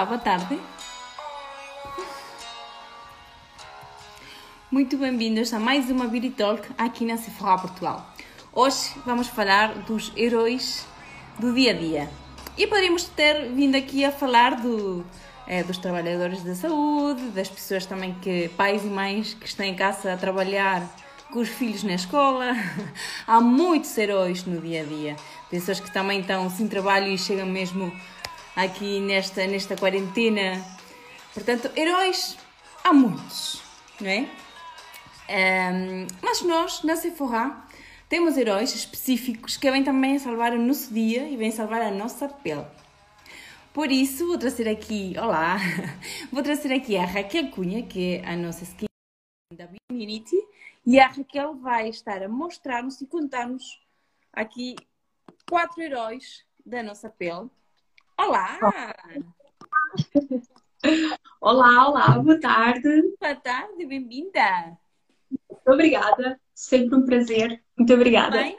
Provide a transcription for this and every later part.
Olá, boa tarde. Muito bem-vindos a mais uma Beauty Talk aqui na Sephora Portugal. Hoje vamos falar dos heróis do dia a dia. E poderíamos ter vindo aqui a falar do, é, dos trabalhadores da saúde, das pessoas também que, pais e mães que estão em casa a trabalhar com os filhos na escola. Há muitos heróis no dia a dia. Pessoas que também estão sem trabalho e chegam mesmo aqui nesta, nesta quarentena. Portanto, heróis há muitos, não é? Um, mas nós, na Sephora, temos heróis específicos que vêm também salvar o nosso dia e vêm salvar a nossa pele. Por isso, vou trazer aqui, olá, vou trazer aqui a Raquel Cunha, que é a nossa skin da Community, e a Raquel vai estar a mostrar-nos e contar-nos aqui quatro heróis da nossa pele. Olá! Olá, olá, boa tarde. Boa tarde, bem-vinda. Obrigada, sempre um prazer. Muito obrigada. Bem?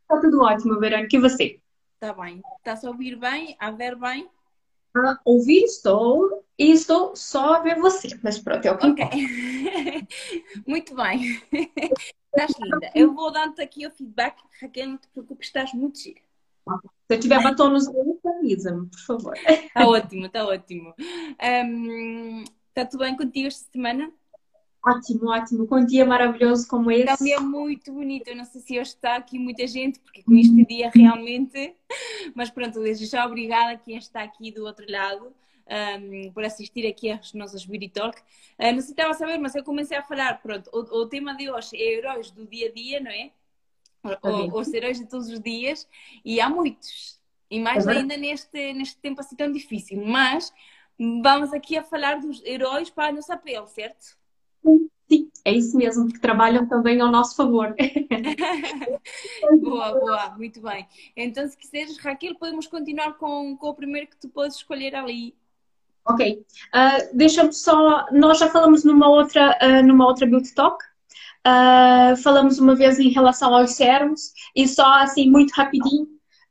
Está tudo ótimo, Verônica. E você? Está bem. Está-se a ouvir bem? A ver bem? A ouvir estou e estou só a ver você. Mas pronto, é o que Ok. muito bem. Estás linda. Eu vou dar-te aqui o feedback. Raquel, não te preocupes, estás muito gira. Se eu tiver batom nos dedos, avisa-me, por favor. Está ótimo, está ótimo. Está tudo bem contigo esta semana? Ótimo, ótimo. Com um dia maravilhoso como esse. Está um dia muito bonito. Eu não sei se hoje está aqui muita gente, porque com este dia realmente. Mas pronto, desde já obrigada a quem está aqui do outro lado. Um, por assistir aqui às nossas Beauty Talk. Uh, não sei se estava a saber, mas eu comecei a falar, pronto, o, o tema de hoje é heróis do dia a dia, não é? O, os heróis de todos os dias, e há muitos, e mais é ainda neste, neste tempo assim tão difícil. Mas vamos aqui a falar dos heróis para a nossa pele, certo? Sim, é isso mesmo, que trabalham também ao nosso favor. boa, boa, muito bem. Então, se quiseres, Raquel, podemos continuar com, com o primeiro que tu podes escolher ali. Ok. Uh, Deixa-me só. Nós já falamos numa outra, uh, numa outra Beauty Talk. Uh, falamos uma vez em relação aos sérums e só assim, muito rapidinho,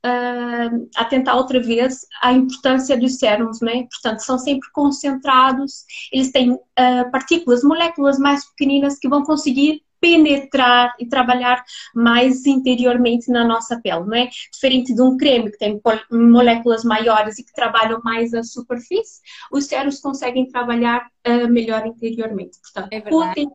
uh, atentar outra vez a importância dos sérums, né? Portanto, são sempre concentrados, eles têm uh, partículas, moléculas mais pequeninas que vão conseguir penetrar e trabalhar mais interiormente na nossa pele, não é? Diferente de um creme que tem moléculas maiores e que trabalham mais a superfície, os sérums conseguem trabalhar uh, melhor interiormente. Portanto, é verdade.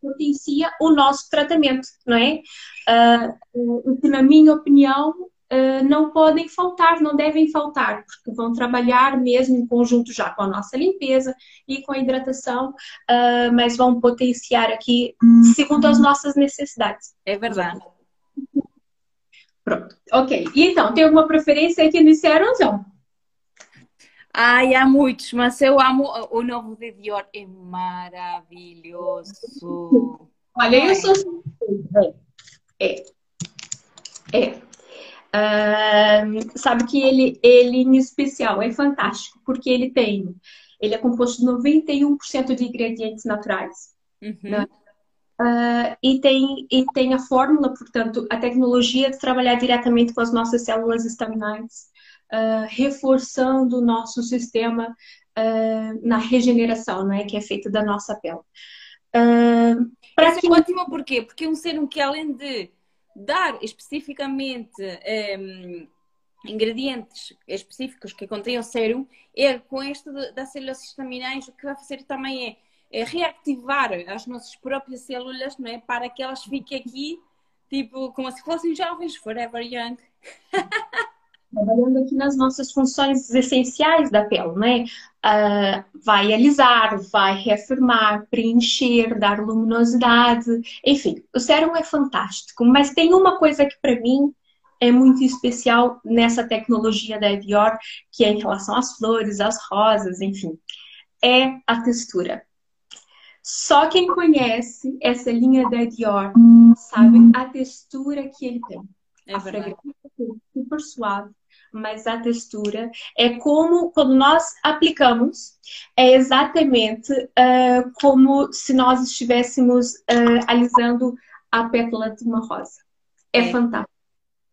Potencia o nosso tratamento, não é? Uh, que, na minha opinião, Uh, não podem faltar, não devem faltar, porque vão trabalhar mesmo em conjunto já com a nossa limpeza e com a hidratação, uh, mas vão potenciar aqui segundo as nossas necessidades. É verdade. Pronto, ok. E então, tem alguma preferência aqui no Serums, não? Ai, há muitos, mas eu amo o novo de Dior, é maravilhoso. Olha, eu sou. É. É. Uh, sabe que ele, ele em especial é fantástico, porque ele tem, ele é composto de 91% de ingredientes naturais. Uhum. Né? Uh, e, tem, e tem a fórmula, portanto, a tecnologia de trabalhar diretamente com as nossas células estaminais, uh, reforçando o nosso sistema na regeneração, né, que é feito da nossa pele. Uh, Isso que... é ótimo, por quê? Porque é um ser que além de dar especificamente um, ingredientes específicos que contêm o sérum, é com este das células estaminais, o que vai fazer também é, é, reativar as nossas próprias células, não é? Para que elas fiquem aqui, tipo, como se fossem jovens, forever young. trabalhando aqui nas nossas funções essenciais da pele, né? Uh, vai alisar, vai reafirmar, preencher, dar luminosidade, enfim, o sérum é fantástico, mas tem uma coisa que para mim é muito especial nessa tecnologia da Dior, que é em relação às flores, às rosas, enfim, é a textura. Só quem conhece essa linha da Dior sabe a textura que ele tem. É a verdade. fragrância é super suave, mas a textura é como quando nós aplicamos, é exatamente uh, como se nós estivéssemos uh, alisando a pétala de uma rosa. É, É. fantástico.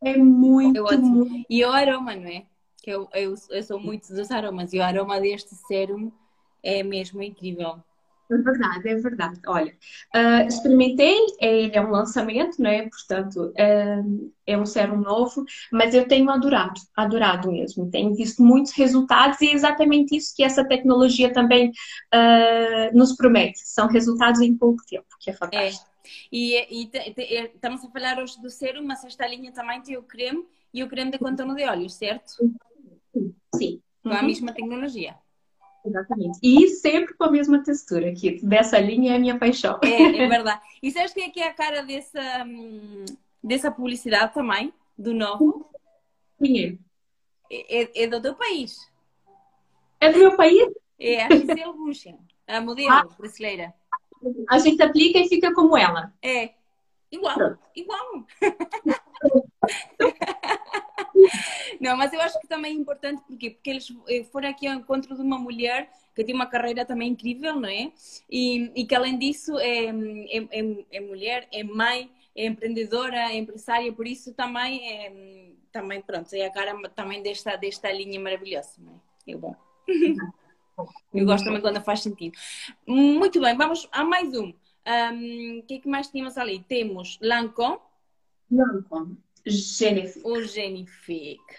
É muito, É muito. E o aroma, não é? que eu, eu, eu sou muito dos aromas e o aroma deste sérum é mesmo incrível. É verdade, é verdade. Olha, uh, experimentei, ele é um lançamento, né? Portanto, uh, é um sérum novo, mas eu tenho adorado, adorado mesmo. Tenho visto muitos resultados e é exatamente isso que essa tecnologia também uh, nos promete. São resultados em pouco tempo, que é fantástico. É. E, e te, te, estamos a falar hoje do sérum, mas esta linha também tem o creme e o creme de contorno de olhos, certo? Sim. Com a uhum. mesma tecnologia. Exatamente. E sempre com a mesma textura, que dessa linha é a minha paixão. É, é verdade. E sabes quem é que é a cara dessa, hum, dessa publicidade também? Do novo? Quem é? É, é do teu país. É do meu país? É a Gisele Bündchen, a modelo ah. brasileira. A gente aplica e fica como ela. É. Igual, Pronto. igual. Não, mas eu acho que também é importante porque, porque eles eh, foram aqui ao encontro de uma mulher que tem uma carreira também incrível, não é? E, e que além disso é, é, é, é, mulher, é mãe, é empreendedora, é empresária, por isso também é, também, pronto, é a cara também desta, desta linha maravilhosa, não é? É bom. Eu gosto também quando faz sentido. Muito bem, vamos a mais um. O um, que, é que mais temos ali? Temos Lancôme. Lancôme. Genifique. O Genifique.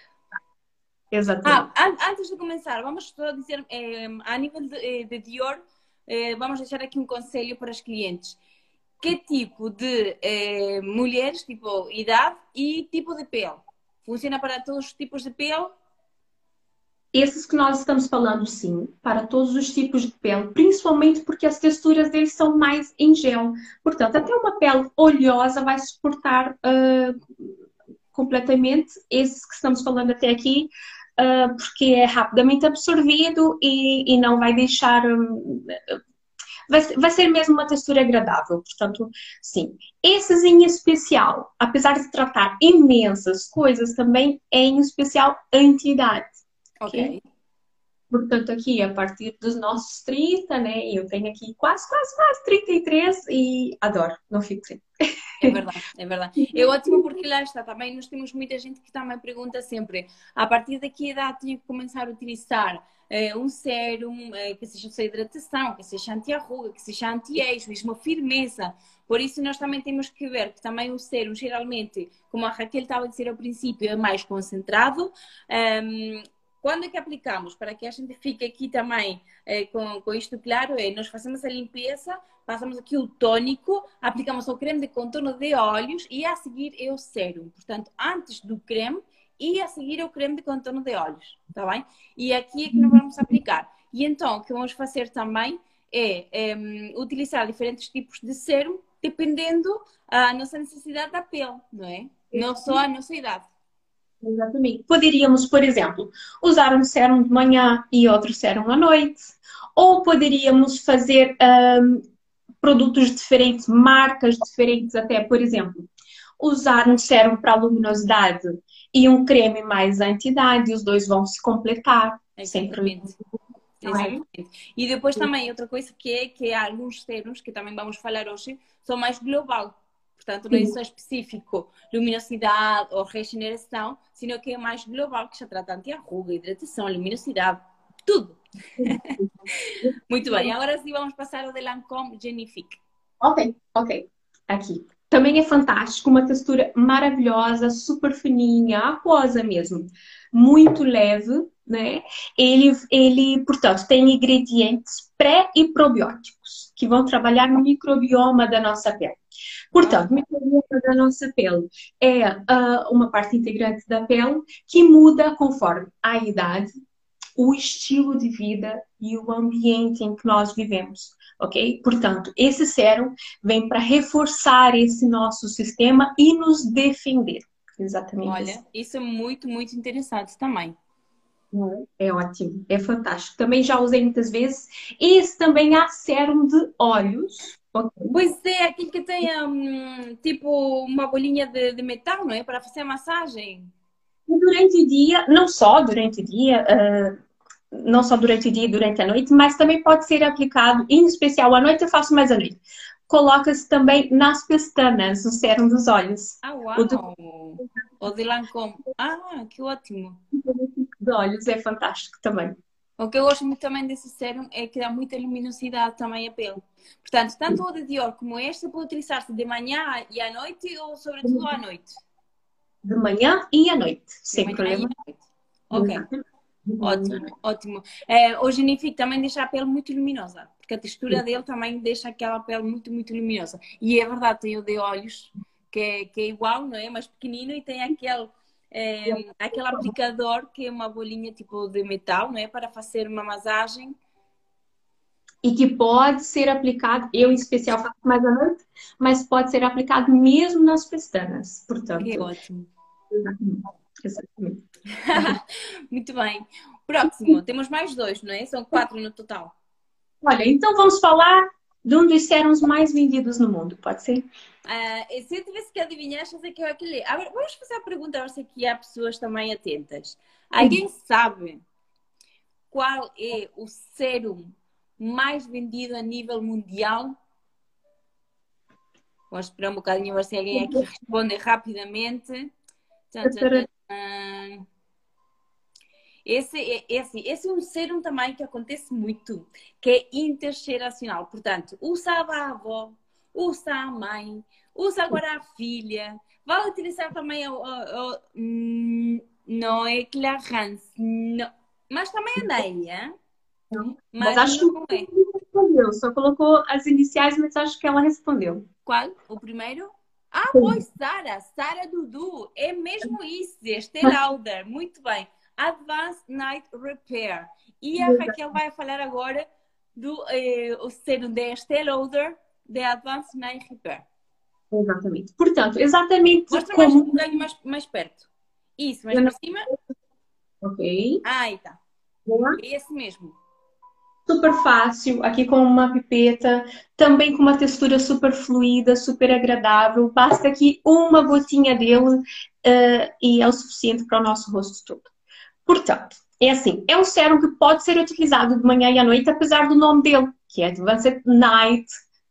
Exatamente. Ah, antes de começar, vamos só dizer, eh, a nível de, eh, de Dior, eh, vamos deixar aqui um conselho para os clientes. Que tipo de eh, mulheres, tipo idade e tipo de pele? Funciona para todos os tipos de pele? Esses que nós estamos falando, sim, para todos os tipos de pele, principalmente porque as texturas deles são mais em gel. Portanto, até uma pele oleosa vai suportar uh, completamente esses que estamos falando até aqui, uh, porque é rapidamente absorvido e, e não vai deixar. Um, vai, vai ser mesmo uma textura agradável. Portanto, sim. Esses em especial, apesar de tratar imensas coisas, também é em especial anti-idade. Ok. okay? Portanto, aqui a partir dos nossos 30, né? Eu tenho aqui quase, quase, quase 33 e adoro, não fico sem. É verdade, é verdade. É ótimo porque lá está também, nós temos muita gente que também pergunta sempre a partir de que idade tenho que começar a utilizar eh, um sérum eh, que seja só hidratação, que seja anti-arruga, que seja anti-eixo, mesmo firmeza. Por isso nós também temos que ver que também o sérum geralmente, como a Raquel estava a dizer ao princípio, é mais concentrado. Um, ehm, quando é que aplicamos? Para que a gente fique aqui também eh, com, com isto claro, é nós fazemos a limpeza, passamos aqui o tônico, aplicamos o creme de contorno de olhos e a seguir é o sérum. Portanto, antes do creme e a seguir é o creme de contorno de olhos, tá bem? E aqui é que nós vamos aplicar. E então, o que vamos fazer também é, é utilizar diferentes tipos de sérum, dependendo da nossa necessidade da pele, não é? Não só a nossa idade. Exatamente. Poderíamos, por exemplo, usar um sérum de manhã e outro sérum à noite, ou poderíamos fazer um, produtos diferentes, marcas diferentes, até, por exemplo, usar um sérum para luminosidade e um creme mais anti-idade, os dois vão se completar. Exatamente. Exatamente. E depois também outra coisa que é que há alguns sérums que também vamos falar hoje são mais global. Portanto, não é só específico luminosidade ou regeneração, sino que é mais global, que já trata anti-arruga, hidratação, luminosidade, tudo. Muito bem, agora sim vamos passar ao de Lancôme Genifique. Ok, ok. Aqui. Também é fantástico, uma textura maravilhosa, super fininha, aquosa mesmo. Muito leve, né? Ele, ele, portanto, tem ingredientes pré e probióticos que vão trabalhar no microbioma da nossa pele. Portanto, o microbioma da nossa pele é uh, uma parte integrante da pele que muda conforme a idade, o estilo de vida e o ambiente em que nós vivemos, ok? Portanto, esse sérum vem para reforçar esse nosso sistema e nos defender. Exatamente. Olha, isso. isso é muito, muito interessante também. É ótimo, é fantástico. Também já usei muitas vezes. Esse também há sérum de olhos. Pois é, aquele que tem um, tipo uma bolinha de, de, metal, não é? Para fazer a massagem. Durante o dia, não só durante o dia, uh, não só durante o dia e durante a noite, mas também pode ser aplicado, em especial à noite, eu faço mais à noite. Coloca-se também nas pestanas, o sérum dos olhos. Ah, uau! O, do... o de Lancôme. Ah, que ótimo! de olhos é fantástico também. O que eu gosto muito também desse sérum é que dá muita luminosidade também à pele. Portanto, tanto o de Dior como este pode utilizar-se de manhã e à noite ou sobretudo à noite? De manhã e à noite, sem problema. Ok. Ótimo, ótimo. É, o Genifique também deixa a pele muito luminosa, porque a textura dele também deixa aquela pele muito, muito luminosa. E é verdade, tem o de olhos, que é, que é igual, não é? Mais pequenino e tem aquele, é, aquele aplicador que é uma bolinha tipo de metal, não é? Para fazer uma massagem. E que pode ser aplicado, eu em especial faço mais à noite, mas pode ser aplicado mesmo nas pestanas, portanto. Que ótimo. Exatamente. Muito bem. Próximo, temos mais dois, não é? São quatro no total. Olha, então vamos falar de um dos sérums mais vendidos no mundo, pode ser? Uh, se eu tivesse que adivinhar, acho que é aquele. Agora, vamos fazer a pergunta, ver se aqui há pessoas também atentas. Alguém uhum. sabe qual é o sérum mais vendido a nível mundial? Vou esperar um bocadinho ver se alguém aqui responde rapidamente. É, esse, esse é um serum também que acontece muito, que é intergeracional. Portanto, usa a avó, usa a mãe, usa agora a filha, vai utilizar também o, o, o hum, não é Clarence, não, mas também a Neia. Mas, mas acho que é. respondeu, só colocou as iniciais, mas acho que ela respondeu. Qual? O primeiro? Ah, pois, Sara, Sara Dudu, é mesmo isso, este Lauder, muito bem. Advanced Night Repair. E a Raquel vai falar agora do eh, o serum de Estée Lauder de Advanced Night Repair. Exatamente. Portanto, exatamente Mostra como... mais um bocadinho mais, mais perto. Isso, mais para cima. Ok. Ah, aí tá. É esse mesmo super fácil, aqui com uma pipeta, também com uma textura super fluida, super agradável. Basta aqui uma gotinha dele uh, e é o suficiente para o nosso rosto todo. Portanto, é assim, é um sérum que pode ser utilizado de manhã e à noite, apesar do nome dele, que é Advanced Night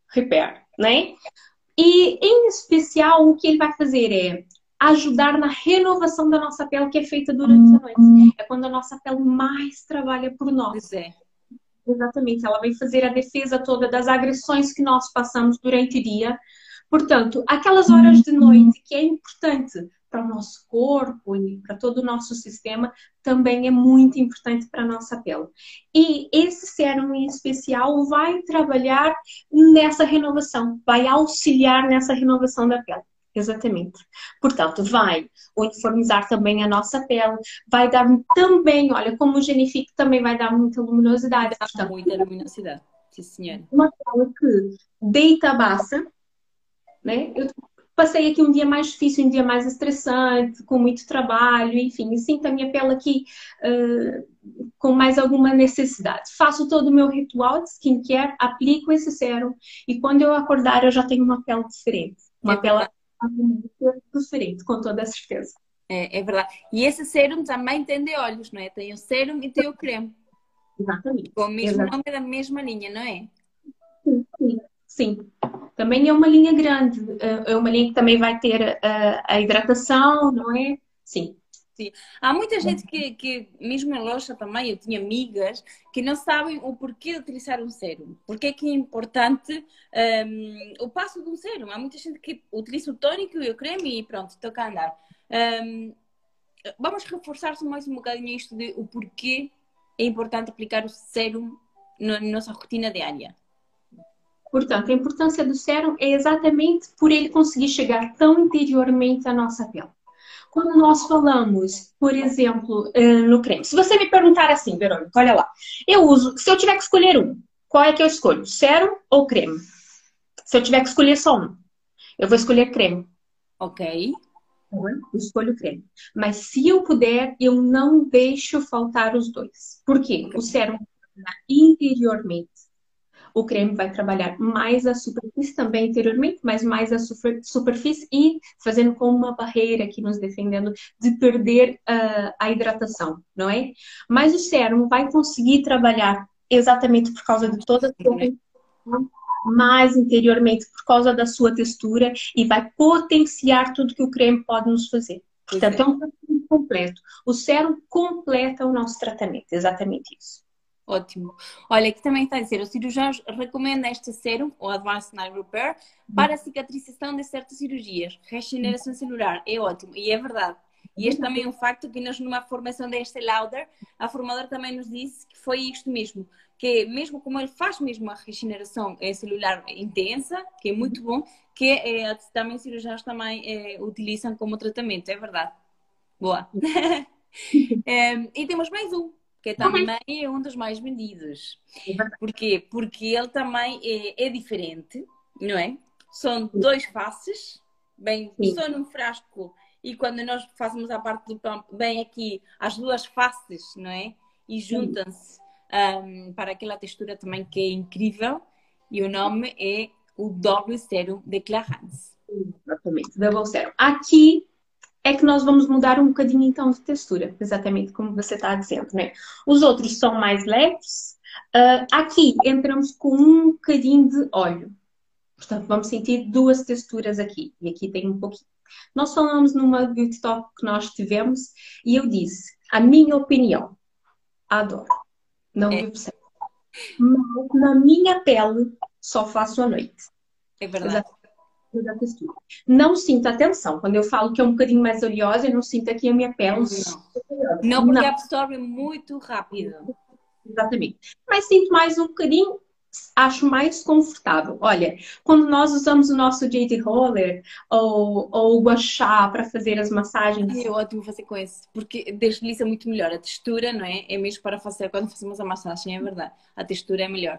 Repair, né? E, em especial, o que ele vai fazer é ajudar na renovação da nossa pele, que é feita durante a noite. É quando a nossa pele mais trabalha por nós. É. Exatamente, ela vai fazer a defesa toda das agressões que nós passamos durante o dia. Portanto, aquelas horas de noite que é importante para o nosso corpo e para todo o nosso sistema, também é muito importante para a nossa pele. E esse sérum em especial vai trabalhar nessa renovação, vai auxiliar nessa renovação da pele. Exatamente. Portanto, vai uniformizar também a nossa pele, vai dar também, olha, como o Genifique também vai dar muita luminosidade. Muita luminosidade, sim senhora. Uma pele que deita baixa, né? Eu passei aqui um dia mais difícil, um dia mais estressante, com muito trabalho, enfim, e sinto a minha pele aqui uh, com mais alguma necessidade. Faço todo o meu ritual de skincare, aplico esse sérum e quando eu acordar eu já tenho uma pele diferente. Uma é pele diferente, com toda a certeza. É, é, verdade. E esse sérum também tem de olhos, não é? Tem o sérum e tem o creme. Exatamente. Com o mesmo Exatamente. nome da mesma linha, não é? Sim. Também é uma linha grande. É uma linha que também vai ter a, a hidratação, não é? Sim. Sim. Há muita gente que, que, mesmo em loja também, eu tinha amigas que não sabem o porquê de utilizar um sérum. Porque é que é importante um, o passo de um sérum. Há muita gente que utiliza o tônico e o creme e pronto, toca a andar. Um, vamos reforçar mais um bocadinho isto de o porquê é importante aplicar o sérum na nossa rotina diária. Portanto, a importância do sérum é exatamente por ele conseguir chegar tão interiormente à nossa pele. Quando nós falamos, por exemplo, eh, no creme, se você me perguntar assim, Verônica, olha lá, eu uso, se eu tiver que escolher um, qual é que eu escolho? Sérum ou creme? Se eu tiver que escolher só um, eu vou escolher creme. Ok. Eu escolho creme. Mas se eu puder, eu não deixo faltar os dois. Por quê? O sérum interiormente o creme vai trabalhar mais a superfície também interiormente, mas mais a superfície e fazendo como uma barreira aqui nos defendendo de perder uh, a hidratação, não é? Mas o sérum vai conseguir trabalhar exatamente por causa de toda a mais interiormente por causa da sua textura e vai potenciar tudo que o creme pode nos fazer. Portanto, é. é um tratamento completo. O sérum completa o nosso tratamento, exatamente isso. Ótimo. Olha, aqui também está a dizer, o cirurgião recomenda este sérum, o Advanced Night Repair, para a cicatrização de certas cirurgias. Regeneração celular, é ótimo. E é verdade. E este também é um facto que nós, numa formação deste Lauder, a formadora também nos disse que foi isto mesmo, que mesmo como ele faz mesmo a regeneração eh, celular intensa, que é muito bom, que é, também os cirurgiões também é, utilizam como tratamento, é verdade. Boa. é, e temos mais um, que também é um dos mais vendidos. Porquê? Porque ele também é, é diferente, não é? São dois faces, bem, só num frasco e quando nós fazemos a parte do pump, bem aqui as duas faces, não é? E juntam-se um, para aquela textura também que é incrível. E o nome é o Double Serum de Clarins. Exatamente, Double Serum. Aqui é que nós vamos mudar um bocadinho então de textura, exatamente como você está dizendo, né? Os outros são mais leves. Uh, aqui entramos com um bocadinho de óleo. Portanto, vamos sentir duas texturas aqui. E aqui tem um pouquinho. Nós falamos numa beauty talk que nós tivemos e eu disse, a minha opinião, adoro. Não é. sempre. Mas na minha pele só faço à noite. É verdade. Não sinto atenção. Quando eu falo que é um bocadinho mais oleosa, eu não sinto aqui a minha pele. Não, não porque não. absorve muito rápido. Exatamente. Mas sinto mais um bocadinho acho mais confortável. Olha, quando nós usamos o nosso JD Roller ou, ou o Guachá para fazer as massagens. É ótimo fazer com esse, porque desliza muito melhor. A textura, não é? É mesmo para fazer quando fazemos a massagem, é verdade. A textura é melhor.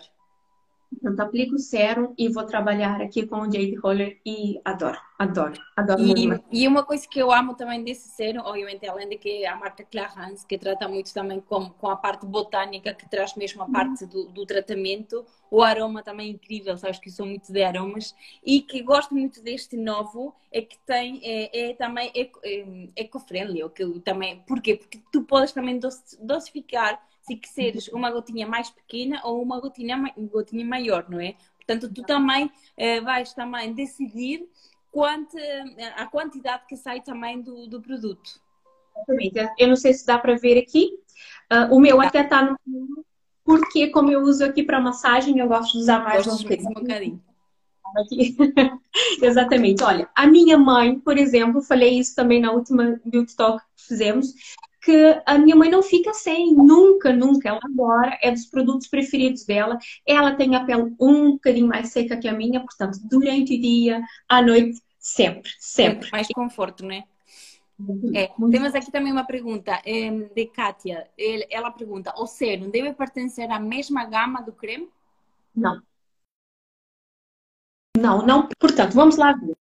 Portanto, aplico o sérum e vou trabalhar aqui com o Jade Roller e adoro, adoro, adoro e, muito. E uma coisa que eu amo também desse sérum, obviamente, além de que a marca Clarins, que trata muito também com, com a parte botânica, que traz mesmo a uhum. parte do, do tratamento, o aroma também é incrível, sabes que eu sou muito de aromas, e que gosto muito deste novo, é que tem, é, é também é, eco-friendly, também, porquê? Porque tu podes também dosificar se quiseres uma gotinha mais pequena ou uma gotinha, gotinha maior, não é? Portanto, tu também eh, vais também decidir quanto, a quantidade que sai também do, do produto. Exatamente. Eu não sei se dá para ver aqui. Uh, o meu até está no porque como eu uso aqui para massagem, eu gosto de usar mais um bocadinho. Um bocadinho. Aqui. Exatamente. Olha, a minha mãe, por exemplo, falei isso também na última beauty talk que fizemos, que a minha mãe não fica sem, nunca, nunca. Ela agora é dos produtos preferidos dela. Ela tem a pele um bocadinho mais seca que a minha, portanto, durante o dia, à noite, sempre, sempre. Mais conforto, né? É, temos aqui também uma pergunta é, de Kátia. Ela pergunta: o sérum deve pertencer à mesma gama do creme? Não. Não, não. Portanto, vamos lá ver.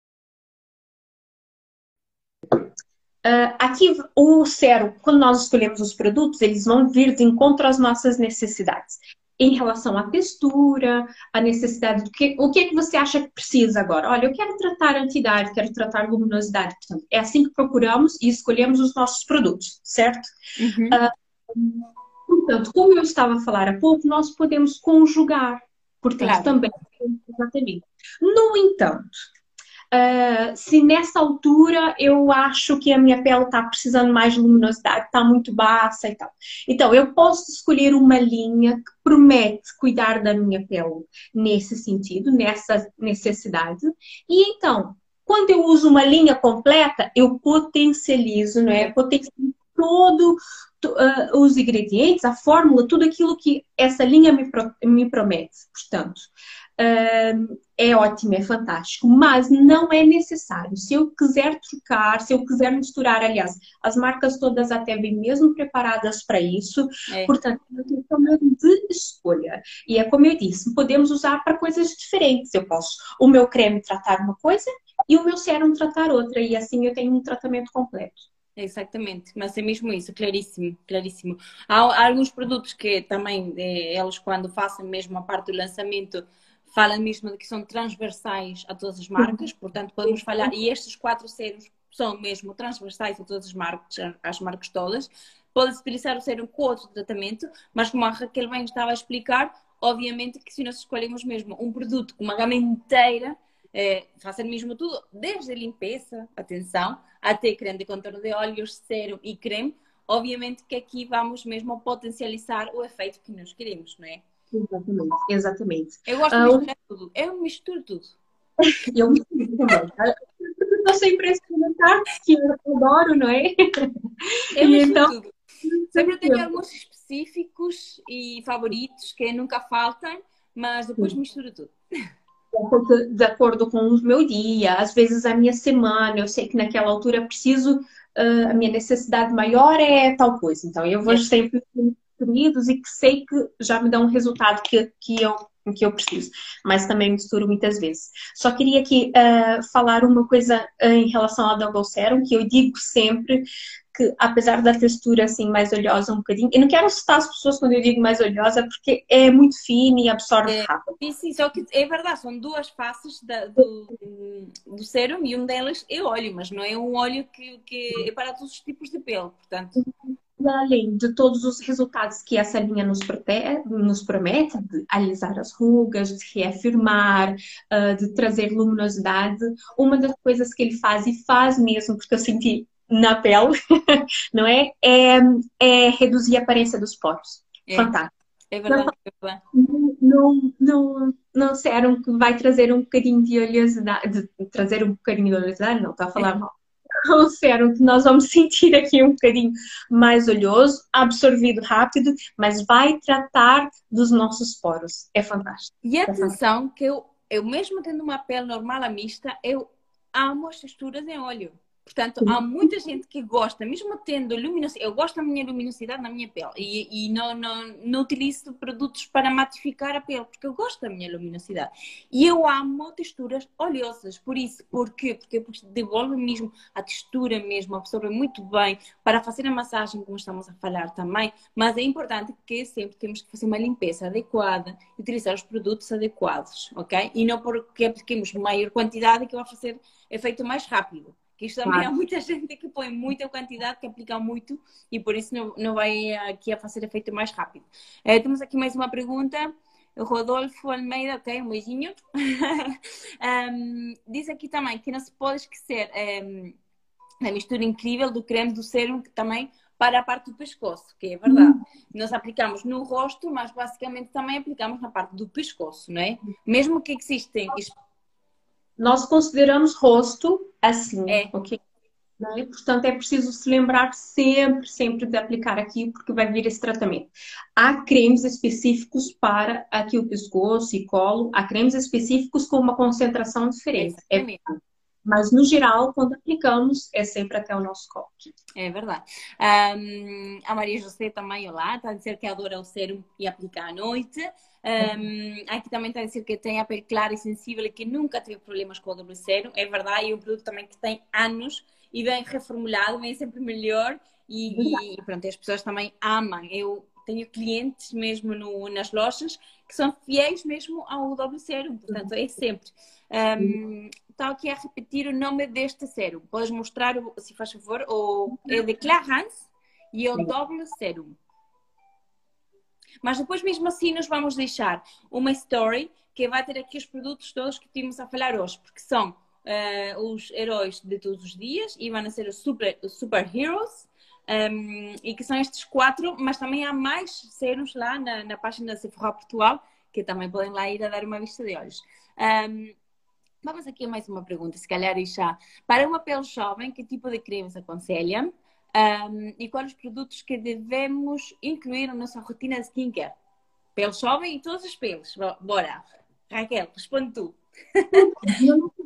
Uh, aqui, o sérum, quando nós escolhemos os produtos, eles vão vir de encontro às nossas necessidades. Em relação à textura, a necessidade do que, o que é que você acha que precisa agora? Olha, eu quero tratar antidade, quero tratar luminosidade. Portanto, é assim que procuramos e escolhemos os nossos produtos, certo? Uhum. Uh, portanto, como eu estava a falar há pouco, nós podemos conjugar. Portanto, claro. também. Exatamente. No entanto, Uh, se nessa altura eu acho que a minha pele está precisando mais de luminosidade, está muito baixa e tal. Então, eu posso escolher uma linha que promete cuidar da minha pele nesse sentido, nessa necessidade. E então, quando eu uso uma linha completa, eu potencializo, não é? Potencializo todo uh, os ingredientes, a fórmula, tudo aquilo que essa linha me, pro, me promete. Portanto, é ótimo, é fantástico, mas não é necessário. Se eu quiser trocar, se eu quiser misturar, aliás, as marcas todas até vêm mesmo preparadas para isso, é. portanto, é uma questão de escolha. E é como eu disse, podemos usar para coisas diferentes. Eu posso o meu creme tratar uma coisa e o meu sérum tratar outra, e assim eu tenho um tratamento completo. Exatamente, mas é mesmo isso, claríssimo, claríssimo. Há, há alguns produtos que também, eh, eles quando fazem mesmo a parte do lançamento, fala mesmo de que são transversais a todas as marcas, portanto podemos falar, e estes quatro sérums são mesmo transversais a todas as marcas, as marcas todas. Pode-se utilizar o sérum com outro tratamento, mas como a Raquel bem estava a explicar, obviamente que se nós escolhemos mesmo um produto com uma gama inteira, é, fazer mesmo tudo, desde limpeza, atenção, até creme de contorno de olhos, sérum e creme. Obviamente que aqui vamos mesmo potencializar o efeito que nós queremos, não é? Exatamente, exatamente. Eu gosto de ah, misturar uh, tudo, eu misturo tudo. eu misturo também. Estou sempre a experimentar, que eu adoro, não é? Eu misturo então... tudo. Sempre tenho alguns específicos e favoritos que nunca faltam, mas depois misturo tudo de acordo com o meu dia, às vezes a minha semana, eu sei que naquela altura preciso, uh, a minha necessidade maior é tal coisa. Então eu vou sempre definidos e que sei que já me dão um resultado que, que eu que eu preciso, mas também misturo muitas vezes. Só queria aqui uh, falar uma coisa uh, em relação ao Double Serum, que eu digo sempre que apesar da textura assim mais oleosa um bocadinho, eu não quero assustar as pessoas quando eu digo mais oleosa, porque é muito fina e absorve é, rápido. Sim, sim, só que é verdade, são duas faces da, do, do sérum e um delas é óleo, mas não é um óleo que, que é para todos os tipos de pele, portanto. Além de todos os resultados que essa linha nos, nos promete, de alisar as rugas, de reafirmar, uh, de trazer luminosidade, uma das coisas que ele faz, e faz mesmo, porque eu senti na pele, não é? é? É reduzir a aparência dos poros. É. Fantástico. É verdade. Não, não, não, não sérum que vai trazer um bocadinho de oleosidade, de trazer um bocadinho de oleosidade, não, está a falar é. mal. Sérum que nós vamos sentir aqui um bocadinho mais oleoso, absorvido rápido, mas vai tratar dos nossos poros. É fantástico. E atenção que eu, eu mesmo tendo uma pele normal a mista, eu amo as texturas em óleo. Portanto, há muita gente que gosta, mesmo tendo luminosidade, eu gosto da minha luminosidade na minha pele e, e não, não, não utilizo produtos para matificar a pele, porque eu gosto da minha luminosidade. E eu amo texturas oleosas, por isso, porquê? Porque devolve mesmo a textura mesmo, absorve muito bem para fazer a massagem, como estamos a falar também, mas é importante que sempre temos que fazer uma limpeza adequada utilizar os produtos adequados, ok? E não porque apliquemos maior quantidade que vai fazer efeito mais rápido. Que isto também claro. há muita gente que põe muita quantidade, que aplica muito e por isso não, não vai aqui a fazer efeito mais rápido. É, temos aqui mais uma pergunta. Rodolfo Almeida, ok, um beijinho. um, diz aqui também que não se pode esquecer um, a mistura incrível do creme do sérum que também para a parte do pescoço, que é verdade. Uhum. Nós aplicamos no rosto, mas basicamente também aplicamos na parte do pescoço, não é? Mesmo que existem nós consideramos rosto assim, é. ok? Né? Portanto, é preciso se lembrar sempre, sempre de aplicar aqui, porque vai vir esse tratamento. Há cremes específicos para aqui o pescoço e colo, há cremes específicos com uma concentração diferente. É, é mas, no geral, quando aplicamos, é sempre até o nosso colo. É verdade. Um, a Maria José também, olá, está a dizer que adora o sérum e aplica à noite. Um, aqui também está a dizer que tem a pele clara e sensível e que nunca teve problemas com o double sérum. É verdade, e um produto também que tem anos e vem reformulado, vem sempre melhor. E, e pronto, as pessoas também amam. Eu tenho clientes mesmo no, nas lojas que são fiéis mesmo ao double sérum, portanto é sempre. Um, está aqui a repetir o nome deste sérum. Podes mostrar, se faz favor, o, é de Clarence e é o double sérum. Mas depois, mesmo assim, nós vamos deixar uma story que vai ter aqui os produtos todos que tínhamos a falar hoje, porque são uh, os heróis de todos os dias e vão ser os super, super heroes. Um, ehm, e que são estes quatro, mas também há mais serums lá na, na página da Sephora Portugal, que também podem lá ir a dar uma vista de olhos. Um, ehm, vamos aqui a mais uma pergunta, se calhar já. Para uma pele jovem, que tipo de cremes aconselha? Um, e quais os produtos que devemos incluir na nossa rotina de skincare? Pele jovem e todas as peles. Bora. Raquel, responde tu.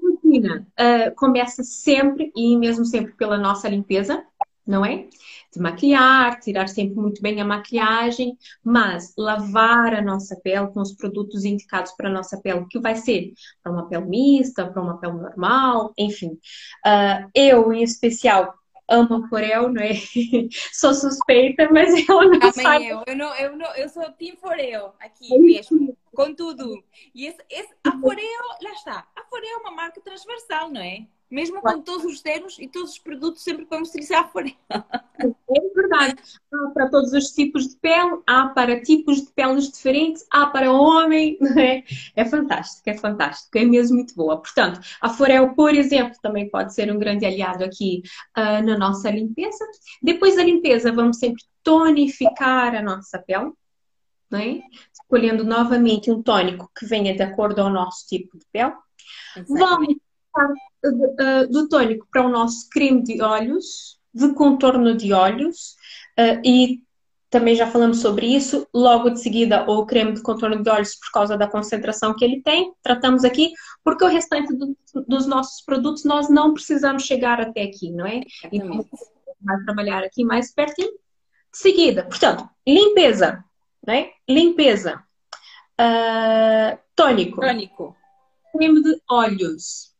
Rotina uh, começa sempre e mesmo sempre pela nossa limpeza, não é? De maquiar, tirar sempre muito bem a maquiagem, mas lavar a nossa pele com os produtos indicados para a nossa pele, que vai ser para uma pele mista, para uma pele normal, enfim. Uh, eu, em especial, amo Forel, não é? sou suspeita, mas eu não Também sabe. eu. Eu, não, eu, não, eu sou Team Forel, aqui mesmo, com tudo. E esse, esse, a Forel, lá está. A Forel é uma marca transversal, não é? Mesmo com todos os termos e todos os produtos, sempre podemos utilizar a Forel. É verdade. Há para todos os tipos de pele, há para tipos de peles diferentes, há para homem, é? É fantástico, é fantástico, é mesmo muito boa. Portanto, a Forel, por exemplo, também pode ser um grande aliado aqui uh, na nossa limpeza. Depois da limpeza, vamos sempre tonificar a nossa pele. É? Escolhendo novamente um tônico que venha de acordo ao nosso tipo de pele. Exatamente. Vamos uh, do tônico para o nosso creme de olhos, de contorno de olhos, uh, e também já falamos sobre isso. Logo de seguida, o creme de contorno de olhos, por causa da concentração que ele tem, tratamos aqui, porque o restante do, dos nossos produtos nós não precisamos chegar até aqui, não é? Então, vai trabalhar aqui mais pertinho. De seguida, portanto, limpeza, né? Limpeza. Uh, tônico. Tônico. Creme de olhos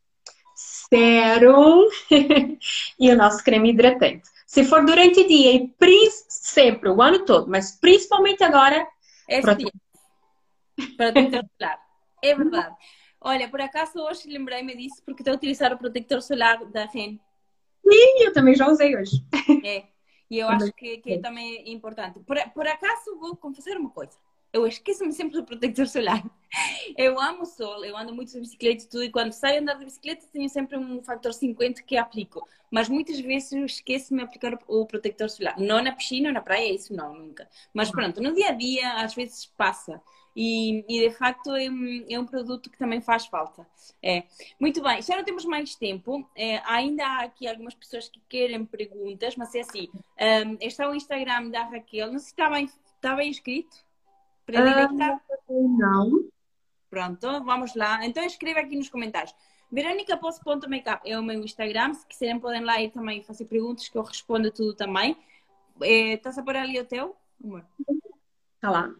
sérum e o nosso creme hidratante. Se for durante o dia e sempre, o ano todo, mas principalmente agora. É para te solar. É verdade. Olha, por acaso hoje lembrei-me disso porque estou a utilizar o protetor solar da REN. Sim, eu também já usei hoje. É, e eu acho que, que é também importante. Por, por acaso vou confessar uma coisa eu esqueço-me sempre do protetor solar. Eu amo o sol, eu ando muito de bicicleta e tudo, e quando saio andar de bicicleta tenho sempre um fator 50 que aplico. Mas muitas vezes eu esqueço-me de aplicar o protetor solar. Não na piscina, na praia, isso não, nunca. Mas pronto, no dia a dia às vezes passa. E, e, de facto é um, é um, produto que também faz falta. É. Muito bem, já não temos mais tempo. É, ainda há aqui algumas pessoas que querem perguntas, mas é assim: um, está o Instagram da Raquel, não sei se está bem, está bem escrito. Predilecta? Uh, não. Pronto, vamos lá. Então escreva aqui nos comentários. VeronicaPost.makeup é o meu Instagram. Se quiserem, podem lá ir também fazer perguntas que eu respondo tudo também. Estás a pôr ali o teu? Está lá.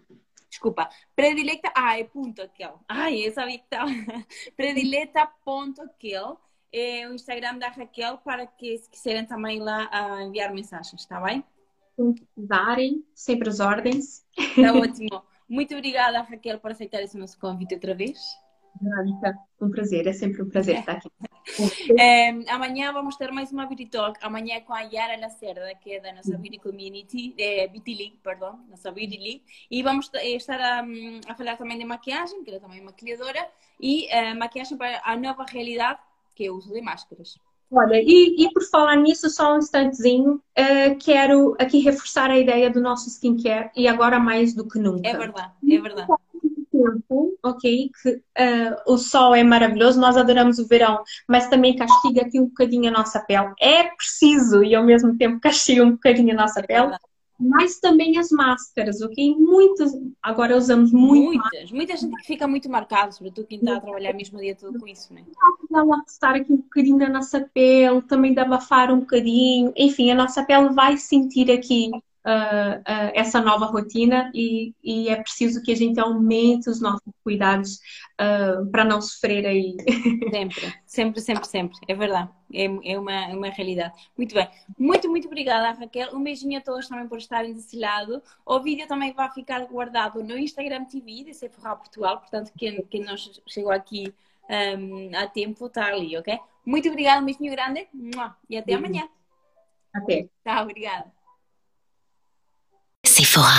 Desculpa. Predilecta. Ah, é ponto aquele. Ai, eu sabia que estava. Predileta.aquele é o Instagram da Raquel para que, se quiserem também lá enviar mensagens, está bem? Darem sempre as ordens. Está ótimo. Muito obrigada, Raquel, por aceitar esse nosso convite outra vez. Verónica, um prazer, é sempre um prazer estar aqui. É, amanhã vamos ter mais uma Beauty Talk, amanhã com a Yara Lacerda, que é da nossa Beauty Community, é, Beauty League, perdão, nossa Beauty League, e vamos estar a, a falar também de maquiagem, que ela também é maquilhadora, e uh, maquiagem para a nova realidade, que é o uso de máscaras. Olha, e, e, por falar nisso, só um instantezinho, uh, quero aqui reforçar a ideia do nosso skincare e agora mais do que nunca. É verdade, é verdade. Tempo, ok, que uh, o sol é maravilhoso, nós adoramos o verão, mas também castiga aqui um bocadinho a nossa pele. É preciso e ao mesmo tempo castiga um bocadinho a nossa é pele. Verdade mas também as máscaras, ok? Muitas, agora usamos muito. Muitas, muita gente que fica muito marcada, sobretudo quem está a trabalhar mesmo o dia todo com isso, né? Dá um estar aqui um bocadinho na nossa pele, também de abafar um bocadinho, enfim, a nossa pele vai sentir aqui uh, uh, essa nova rotina e, e, é preciso que a gente aumente os nossos cuidados uh, para não sofrer aí. Sempre, sempre, sempre, sempre. É verdade. É, é, uma, uma realidade. Muito bem. Muito, muito obrigada, Raquel. Um beijinho a todos também por estarem desse lado. O vídeo também vai ficar guardado no Instagram TV de Sephora Portugal. Portanto, quem, quem não chegou aqui um, a tempo está ali, ok? Muito obrigada, um beijinho grande. E até amanhã. Até. Tchau, obrigada. Sephora.